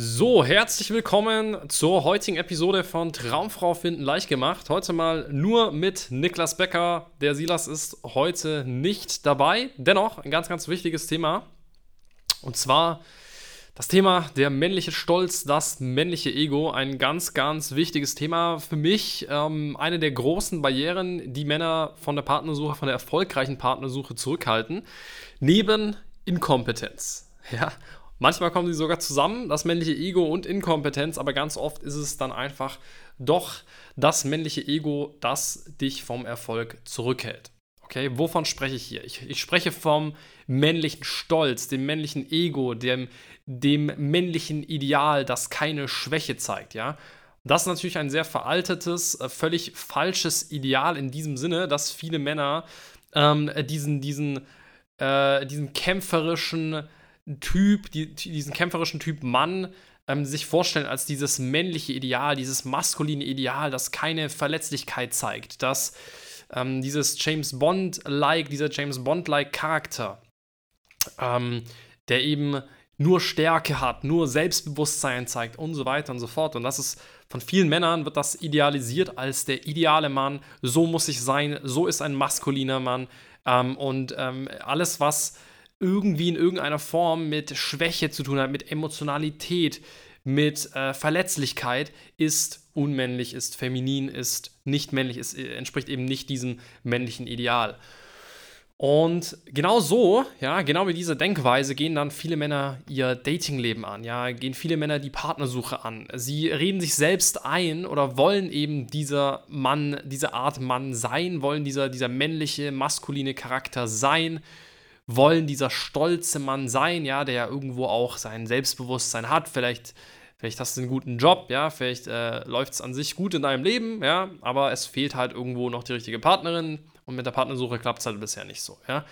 So, herzlich willkommen zur heutigen Episode von Traumfrau finden leicht gemacht. Heute mal nur mit Niklas Becker. Der Silas ist heute nicht dabei. Dennoch ein ganz, ganz wichtiges Thema. Und zwar das Thema der männliche Stolz, das männliche Ego. Ein ganz, ganz wichtiges Thema für mich. Ähm, eine der großen Barrieren, die Männer von der Partnersuche, von der erfolgreichen Partnersuche zurückhalten. Neben Inkompetenz. Ja, Manchmal kommen sie sogar zusammen, das männliche Ego und Inkompetenz, aber ganz oft ist es dann einfach doch das männliche Ego, das dich vom Erfolg zurückhält. Okay, wovon spreche ich hier? Ich, ich spreche vom männlichen Stolz, dem männlichen Ego, dem, dem männlichen Ideal, das keine Schwäche zeigt, ja. Das ist natürlich ein sehr veraltetes, äh, völlig falsches Ideal in diesem Sinne, dass viele Männer ähm, diesen, diesen, äh, diesen kämpferischen, Typ, die, diesen kämpferischen Typ Mann ähm, sich vorstellen als dieses männliche Ideal, dieses maskuline Ideal, das keine Verletzlichkeit zeigt, dass ähm, dieses James Bond-like, dieser James Bond-like Charakter, ähm, der eben nur Stärke hat, nur Selbstbewusstsein zeigt und so weiter und so fort. Und das ist von vielen Männern wird das idealisiert als der ideale Mann. So muss ich sein, so ist ein maskuliner Mann. Ähm, und ähm, alles, was irgendwie in irgendeiner Form mit Schwäche zu tun hat, mit Emotionalität, mit äh, Verletzlichkeit, ist unmännlich, ist feminin, ist nicht männlich, ist, äh, entspricht eben nicht diesem männlichen Ideal. Und genau so, ja, genau mit dieser Denkweise gehen dann viele Männer ihr Datingleben an, ja, gehen viele Männer die Partnersuche an. Sie reden sich selbst ein oder wollen eben dieser Mann, diese Art Mann sein, wollen dieser, dieser männliche, maskuline Charakter sein wollen dieser stolze Mann sein, ja, der ja irgendwo auch sein Selbstbewusstsein hat. Vielleicht, vielleicht hast du einen guten Job, ja, vielleicht äh, läuft es an sich gut in deinem Leben, ja, aber es fehlt halt irgendwo noch die richtige Partnerin und mit der Partnersuche klappt es halt bisher nicht so, ja.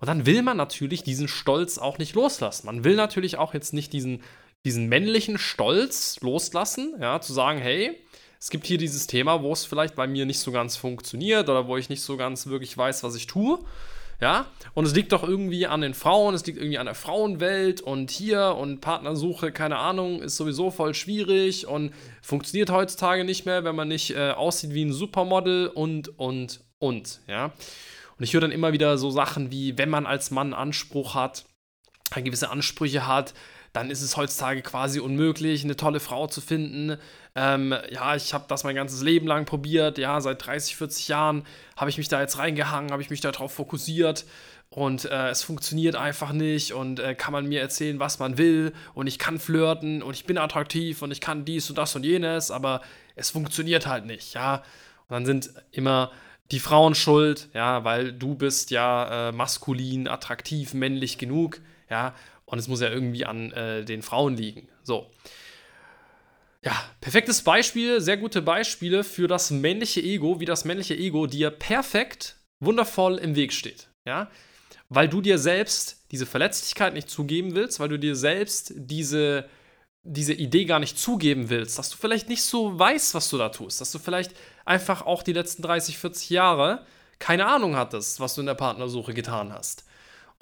Und dann will man natürlich diesen Stolz auch nicht loslassen. Man will natürlich auch jetzt nicht diesen, diesen männlichen Stolz loslassen, ja, zu sagen, hey, es gibt hier dieses Thema, wo es vielleicht bei mir nicht so ganz funktioniert oder wo ich nicht so ganz wirklich weiß, was ich tue. Ja, und es liegt doch irgendwie an den Frauen, es liegt irgendwie an der Frauenwelt und hier und Partnersuche, keine Ahnung, ist sowieso voll schwierig und funktioniert heutzutage nicht mehr, wenn man nicht äh, aussieht wie ein Supermodel und, und, und, ja. Und ich höre dann immer wieder so Sachen wie, wenn man als Mann Anspruch hat, gewisse Ansprüche hat, dann ist es heutzutage quasi unmöglich, eine tolle Frau zu finden. Ähm, ja, ich habe das mein ganzes Leben lang probiert. Ja, seit 30, 40 Jahren habe ich mich da jetzt reingehangen, habe ich mich darauf fokussiert. Und äh, es funktioniert einfach nicht. Und äh, kann man mir erzählen, was man will. Und ich kann flirten. Und ich bin attraktiv. Und ich kann dies und das und jenes, aber es funktioniert halt nicht, ja. Und dann sind immer die Frauen schuld, ja, weil du bist ja äh, maskulin, attraktiv, männlich genug, ja, und es muss ja irgendwie an äh, den Frauen liegen. So. Ja, perfektes Beispiel, sehr gute Beispiele für das männliche Ego, wie das männliche Ego dir perfekt, wundervoll im Weg steht. Ja, weil du dir selbst diese Verletzlichkeit nicht zugeben willst, weil du dir selbst diese, diese Idee gar nicht zugeben willst, dass du vielleicht nicht so weißt, was du da tust, dass du vielleicht einfach auch die letzten 30, 40 Jahre keine Ahnung hattest, was du in der Partnersuche getan hast.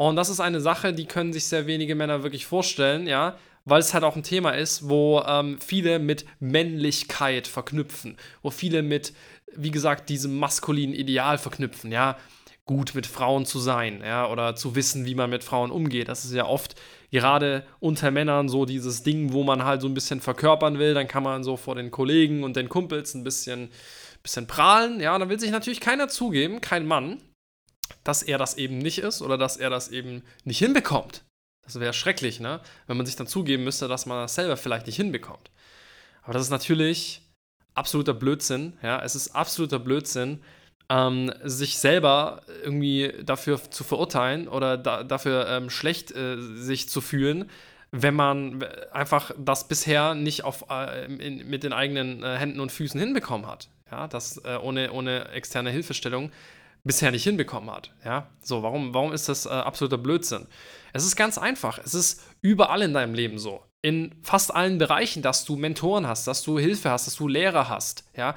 Und das ist eine Sache, die können sich sehr wenige Männer wirklich vorstellen, ja, weil es halt auch ein Thema ist, wo ähm, viele mit Männlichkeit verknüpfen, wo viele mit, wie gesagt, diesem maskulinen Ideal verknüpfen, ja, gut mit Frauen zu sein, ja, oder zu wissen, wie man mit Frauen umgeht. Das ist ja oft gerade unter Männern so dieses Ding, wo man halt so ein bisschen verkörpern will, dann kann man so vor den Kollegen und den Kumpels ein bisschen, bisschen prahlen, ja, dann will sich natürlich keiner zugeben, kein Mann, dass er das eben nicht ist oder dass er das eben nicht hinbekommt. Das wäre schrecklich, ne? Wenn man sich dann zugeben müsste, dass man das selber vielleicht nicht hinbekommt. Aber das ist natürlich absoluter Blödsinn, ja. Es ist absoluter Blödsinn, ähm, sich selber irgendwie dafür zu verurteilen oder da, dafür ähm, schlecht äh, sich zu fühlen, wenn man einfach das bisher nicht auf, äh, in, mit den eigenen äh, Händen und Füßen hinbekommen hat. Ja, das äh, ohne, ohne externe Hilfestellung bisher nicht hinbekommen hat. Ja, so, warum, warum ist das äh, absoluter Blödsinn? Es ist ganz einfach. Es ist überall in deinem Leben so. In fast allen Bereichen, dass du Mentoren hast, dass du Hilfe hast, dass du Lehrer hast. Ja,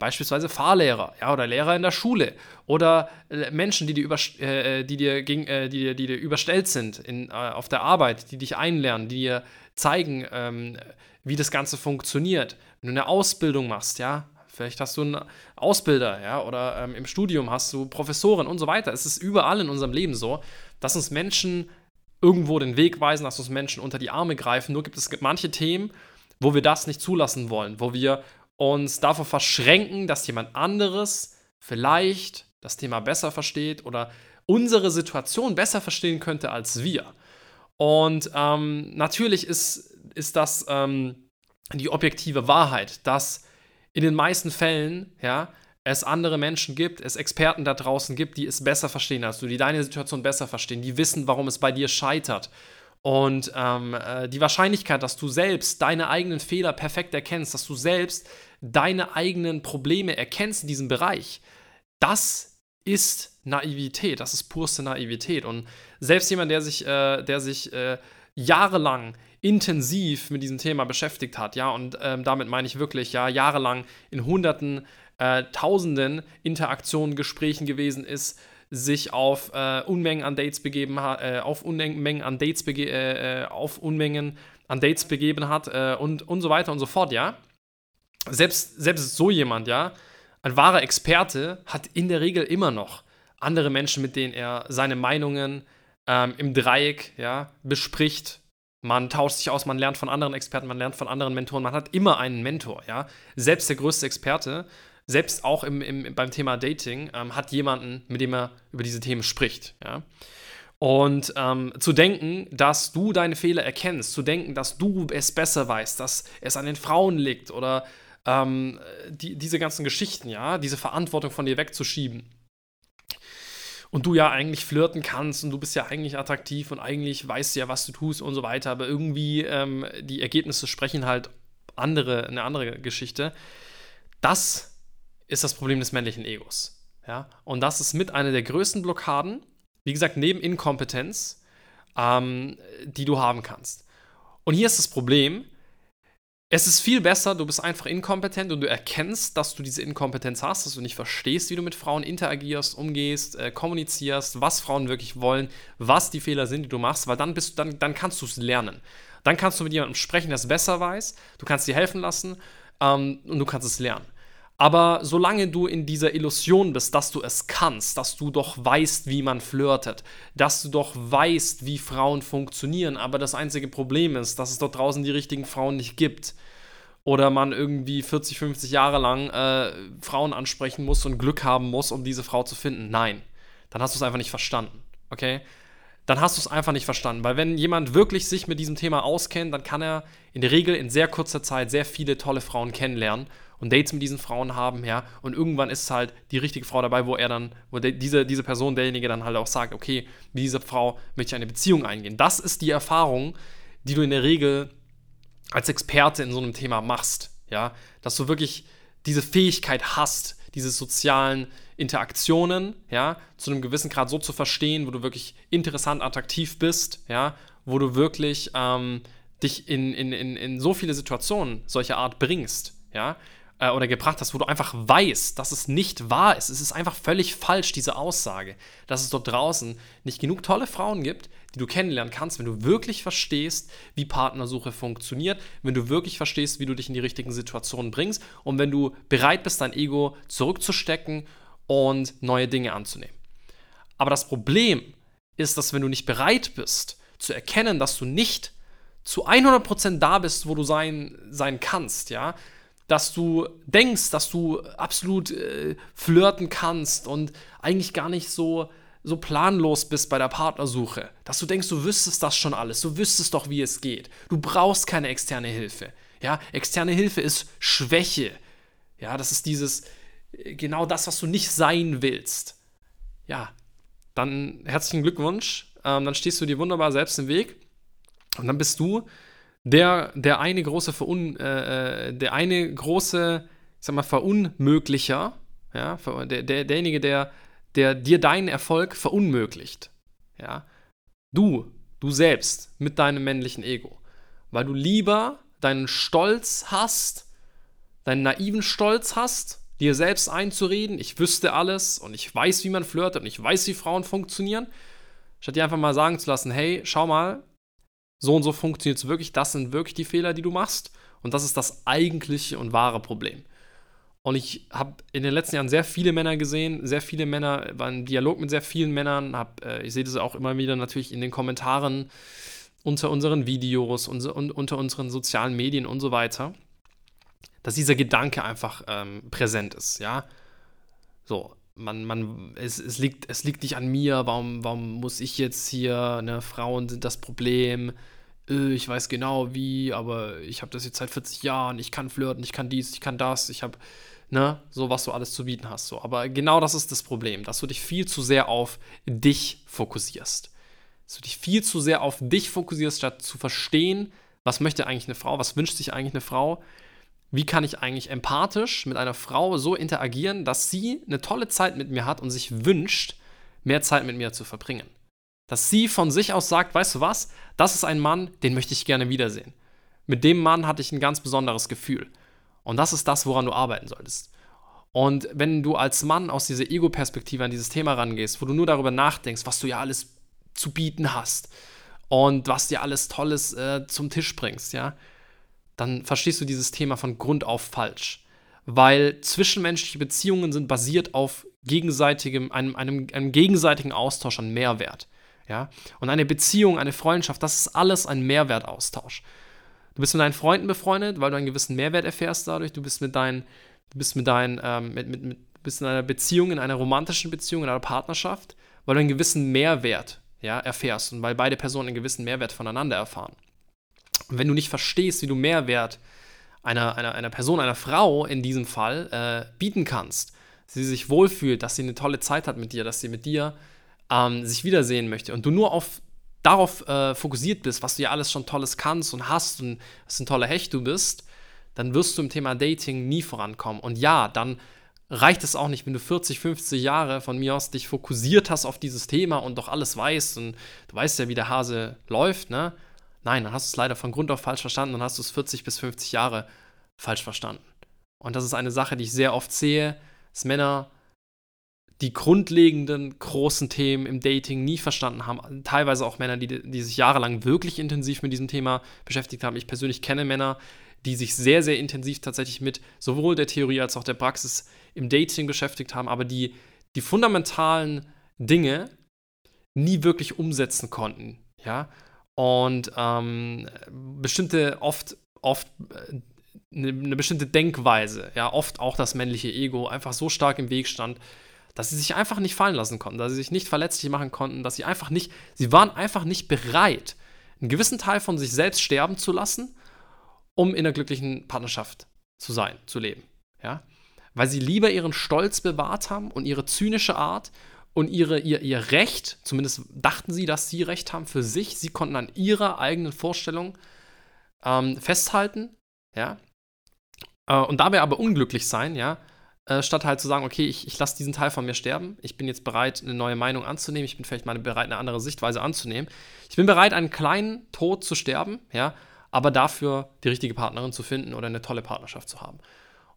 Beispielsweise Fahrlehrer, ja, oder Lehrer in der Schule oder äh, Menschen, die dir, über, äh, die dir, gegen, äh, die dir, die dir überstellt sind in, äh, auf der Arbeit, die dich einlernen, die dir zeigen, ähm, wie das Ganze funktioniert. Wenn du eine Ausbildung machst, ja, vielleicht hast du einen Ausbilder, ja, oder ähm, im Studium hast du Professoren und so weiter. Es ist überall in unserem Leben so, dass uns Menschen irgendwo den Weg weisen, dass uns Menschen unter die Arme greifen. Nur gibt es manche Themen, wo wir das nicht zulassen wollen, wo wir uns davor verschränken, dass jemand anderes vielleicht das Thema besser versteht oder unsere Situation besser verstehen könnte als wir. Und ähm, natürlich ist, ist das ähm, die objektive Wahrheit, dass in den meisten Fällen, ja, es andere Menschen gibt, es Experten da draußen gibt, die es besser verstehen als du, die deine Situation besser verstehen, die wissen, warum es bei dir scheitert. Und ähm, äh, die Wahrscheinlichkeit, dass du selbst deine eigenen Fehler perfekt erkennst, dass du selbst deine eigenen Probleme erkennst in diesem Bereich, das ist Naivität, das ist purste Naivität. Und selbst jemand, der sich, äh, der sich äh, jahrelang intensiv mit diesem Thema beschäftigt hat, ja, und ähm, damit meine ich wirklich, ja, jahrelang in hunderten, äh, tausenden Interaktionen, Gesprächen gewesen ist, sich auf äh, Unmengen an Dates begeben hat, äh, auf Unmengen an Dates bege äh, auf Unmengen an Dates begeben hat und, und so weiter und so fort, ja selbst, selbst so jemand, ja, ein wahrer Experte hat in der Regel immer noch andere Menschen, mit denen er seine Meinungen ähm, im Dreieck ja, bespricht. Man tauscht sich aus, man lernt von anderen Experten, man lernt von anderen Mentoren, man hat immer einen Mentor, ja. Selbst der größte Experte, selbst auch im, im, beim Thema Dating, ähm, hat jemanden, mit dem er über diese Themen spricht, ja. Und ähm, zu denken, dass du deine Fehler erkennst, zu denken, dass du es besser weißt, dass es an den Frauen liegt oder ähm, die, diese ganzen Geschichten, ja, diese Verantwortung von dir wegzuschieben. Und du ja eigentlich flirten kannst und du bist ja eigentlich attraktiv und eigentlich weißt du ja, was du tust und so weiter, aber irgendwie ähm, die Ergebnisse sprechen halt andere, eine andere Geschichte. Das ist das Problem des männlichen Egos. Ja? Und das ist mit einer der größten Blockaden, wie gesagt, neben Inkompetenz, ähm, die du haben kannst. Und hier ist das Problem, es ist viel besser, du bist einfach inkompetent und du erkennst, dass du diese Inkompetenz hast, dass du nicht verstehst, wie du mit Frauen interagierst, umgehst, äh, kommunizierst, was Frauen wirklich wollen, was die Fehler sind, die du machst, weil dann, bist, dann, dann kannst du es lernen. Dann kannst du mit jemandem sprechen, der es besser weiß, du kannst dir helfen lassen ähm, und du kannst es lernen. Aber solange du in dieser Illusion bist, dass du es kannst, dass du doch weißt, wie man flirtet, dass du doch weißt, wie Frauen funktionieren, aber das einzige Problem ist, dass es dort draußen die richtigen Frauen nicht gibt, oder man irgendwie 40, 50 Jahre lang äh, Frauen ansprechen muss und Glück haben muss, um diese Frau zu finden. Nein, dann hast du es einfach nicht verstanden. Okay? Dann hast du es einfach nicht verstanden. Weil wenn jemand wirklich sich mit diesem Thema auskennt, dann kann er in der Regel in sehr kurzer Zeit sehr viele tolle Frauen kennenlernen und Dates mit diesen Frauen haben, ja, und irgendwann ist halt die richtige Frau dabei, wo er dann, wo de, diese, diese Person, derjenige dann halt auch sagt, okay, mit dieser Frau möchte ich eine Beziehung eingehen. Das ist die Erfahrung, die du in der Regel als Experte in so einem Thema machst, ja, dass du wirklich diese Fähigkeit hast, diese sozialen Interaktionen, ja, zu einem gewissen Grad so zu verstehen, wo du wirklich interessant, attraktiv bist, ja, wo du wirklich ähm, dich in, in, in, in so viele Situationen solcher Art bringst, ja, äh, oder gebracht hast, wo du einfach weißt, dass es nicht wahr ist. Es ist einfach völlig falsch, diese Aussage, dass es dort draußen nicht genug tolle Frauen gibt, die du kennenlernen kannst, wenn du wirklich verstehst, wie Partnersuche funktioniert, wenn du wirklich verstehst, wie du dich in die richtigen Situationen bringst und wenn du bereit bist, dein Ego zurückzustecken und neue Dinge anzunehmen. Aber das Problem ist, dass wenn du nicht bereit bist, zu erkennen, dass du nicht zu 100% da bist, wo du sein, sein kannst, ja, dass du denkst, dass du absolut äh, flirten kannst und eigentlich gar nicht so, so planlos bist bei der Partnersuche. Dass du denkst, du wüsstest das schon alles, du wüsstest doch, wie es geht. Du brauchst keine externe Hilfe. Ja, externe Hilfe ist Schwäche. Ja, das ist dieses, äh, genau das, was du nicht sein willst. Ja, dann herzlichen Glückwunsch. Ähm, dann stehst du dir wunderbar selbst im Weg. Und dann bist du der, der eine große Verun, äh, äh, der eine große, ich sag mal, Verunmöglicher, ja, der, der, derjenige, der, der dir deinen Erfolg verunmöglicht. Ja. Du, du selbst mit deinem männlichen Ego. Weil du lieber deinen Stolz hast, deinen naiven Stolz hast, dir selbst einzureden, ich wüsste alles und ich weiß, wie man flirtet und ich weiß, wie Frauen funktionieren, statt dir einfach mal sagen zu lassen, hey, schau mal, so und so funktioniert es wirklich, das sind wirklich die Fehler, die du machst. Und das ist das eigentliche und wahre Problem. Und ich habe in den letzten Jahren sehr viele Männer gesehen, sehr viele Männer, war im Dialog mit sehr vielen Männern, hab, äh, ich sehe das auch immer wieder natürlich in den Kommentaren unter unseren Videos und, und unter unseren sozialen Medien und so weiter, dass dieser Gedanke einfach ähm, präsent ist, ja. So, man, man, es, es, liegt, es liegt nicht an mir, warum, warum muss ich jetzt hier, ne, Frauen sind das Problem, äh, ich weiß genau wie, aber ich habe das jetzt seit 40 Jahren, ich kann flirten, ich kann dies, ich kann das, ich habe, ne, so was du alles zu bieten hast, so. Aber genau das ist das Problem, dass du dich viel zu sehr auf dich fokussierst. Dass du dich viel zu sehr auf dich fokussierst, statt zu verstehen, was möchte eigentlich eine Frau, was wünscht sich eigentlich eine Frau, wie kann ich eigentlich empathisch mit einer Frau so interagieren, dass sie eine tolle Zeit mit mir hat und sich wünscht, mehr Zeit mit mir zu verbringen. Dass sie von sich aus sagt, weißt du was, das ist ein Mann, den möchte ich gerne wiedersehen. Mit dem Mann hatte ich ein ganz besonderes Gefühl. Und das ist das, woran du arbeiten solltest. Und wenn du als Mann aus dieser Ego-Perspektive an dieses Thema rangehst, wo du nur darüber nachdenkst, was du ja alles zu bieten hast und was dir alles Tolles äh, zum Tisch bringst, ja, dann verstehst du dieses Thema von Grund auf falsch. Weil zwischenmenschliche Beziehungen sind basiert auf gegenseitigem, einem, einem, einem gegenseitigen Austausch an Mehrwert. Ja? Und eine Beziehung, eine Freundschaft, das ist alles ein Mehrwertaustausch. Du bist mit deinen Freunden befreundet, weil du einen gewissen Mehrwert erfährst dadurch. Du bist mit deinen, du bist mit deinen, ähm, mit, mit, mit, bist in einer Beziehung, in einer romantischen Beziehung, in einer Partnerschaft, weil du einen gewissen Mehrwert ja, erfährst und weil beide Personen einen gewissen Mehrwert voneinander erfahren. Und wenn du nicht verstehst, wie du Mehrwert einer, einer, einer Person, einer Frau in diesem Fall äh, bieten kannst, sie sich wohlfühlt, dass sie eine tolle Zeit hat mit dir, dass sie mit dir ähm, sich wiedersehen möchte und du nur auf darauf äh, fokussiert bist, was du ja alles schon Tolles kannst und hast und was ein toller Hecht du bist, dann wirst du im Thema Dating nie vorankommen. Und ja, dann reicht es auch nicht, wenn du 40, 50 Jahre von mir aus dich fokussiert hast auf dieses Thema und doch alles weißt und du weißt ja, wie der Hase läuft, ne? Nein, dann hast du es leider von Grund auf falsch verstanden und hast du es 40 bis 50 Jahre falsch verstanden. Und das ist eine Sache, die ich sehr oft sehe, dass Männer die grundlegenden großen Themen im Dating nie verstanden haben. Teilweise auch Männer, die, die sich jahrelang wirklich intensiv mit diesem Thema beschäftigt haben. Ich persönlich kenne Männer, die sich sehr, sehr intensiv tatsächlich mit sowohl der Theorie als auch der Praxis im Dating beschäftigt haben, aber die die fundamentalen Dinge nie wirklich umsetzen konnten. Ja, und ähm, bestimmte, oft, oft eine, äh, eine bestimmte Denkweise, ja, oft auch das männliche Ego einfach so stark im Weg stand, dass sie sich einfach nicht fallen lassen konnten, dass sie sich nicht verletzlich machen konnten, dass sie einfach nicht, sie waren einfach nicht bereit, einen gewissen Teil von sich selbst sterben zu lassen, um in einer glücklichen Partnerschaft zu sein, zu leben, ja, weil sie lieber ihren Stolz bewahrt haben und ihre zynische Art und ihre, ihr, ihr Recht, zumindest dachten sie, dass sie Recht haben für sich, sie konnten an ihrer eigenen Vorstellung ähm, festhalten, ja, äh, und dabei aber unglücklich sein, ja, äh, statt halt zu sagen, okay, ich, ich lasse diesen Teil von mir sterben, ich bin jetzt bereit, eine neue Meinung anzunehmen, ich bin vielleicht mal bereit, eine andere Sichtweise anzunehmen, ich bin bereit, einen kleinen Tod zu sterben, ja, aber dafür die richtige Partnerin zu finden oder eine tolle Partnerschaft zu haben.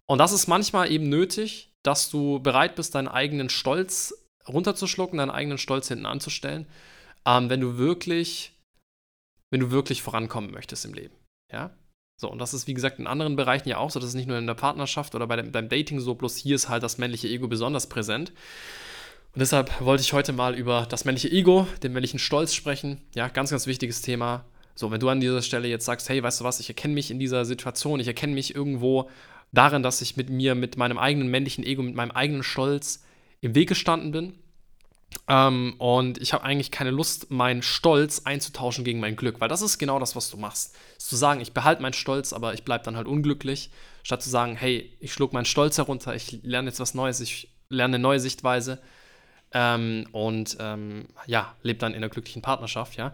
Und das ist manchmal eben nötig, dass du bereit bist, deinen eigenen Stolz runterzuschlucken, deinen eigenen Stolz hinten anzustellen, ähm, wenn du wirklich, wenn du wirklich vorankommen möchtest im Leben. Ja? So, und das ist, wie gesagt, in anderen Bereichen ja auch so. Das ist nicht nur in der Partnerschaft oder bei dem, beim Dating so, bloß hier ist halt das männliche Ego besonders präsent. Und deshalb wollte ich heute mal über das männliche Ego, den männlichen Stolz sprechen. Ja, ganz, ganz wichtiges Thema. So, wenn du an dieser Stelle jetzt sagst, hey, weißt du was, ich erkenne mich in dieser Situation, ich erkenne mich irgendwo darin, dass ich mit mir, mit meinem eigenen männlichen Ego, mit meinem eigenen Stolz im Weg gestanden bin. Ähm, und ich habe eigentlich keine Lust, meinen Stolz einzutauschen gegen mein Glück, weil das ist genau das, was du machst. Ist zu sagen, ich behalte meinen Stolz, aber ich bleibe dann halt unglücklich, statt zu sagen, hey, ich schlug meinen Stolz herunter, ich lerne jetzt was Neues, ich lerne eine neue Sichtweise ähm, und ähm, ja, lebe dann in einer glücklichen Partnerschaft, ja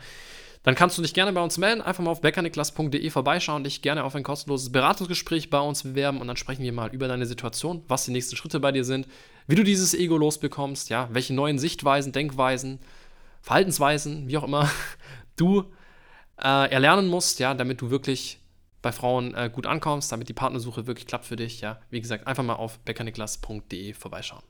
dann kannst du dich gerne bei uns melden. Einfach mal auf beckerniklas.de vorbeischauen, dich gerne auf ein kostenloses Beratungsgespräch bei uns bewerben und dann sprechen wir mal über deine Situation, was die nächsten Schritte bei dir sind, wie du dieses Ego losbekommst, ja, welche neuen Sichtweisen, Denkweisen, Verhaltensweisen, wie auch immer, du äh, erlernen musst, ja, damit du wirklich bei Frauen äh, gut ankommst, damit die Partnersuche wirklich klappt für dich, ja, wie gesagt, einfach mal auf beckerniklas.de vorbeischauen.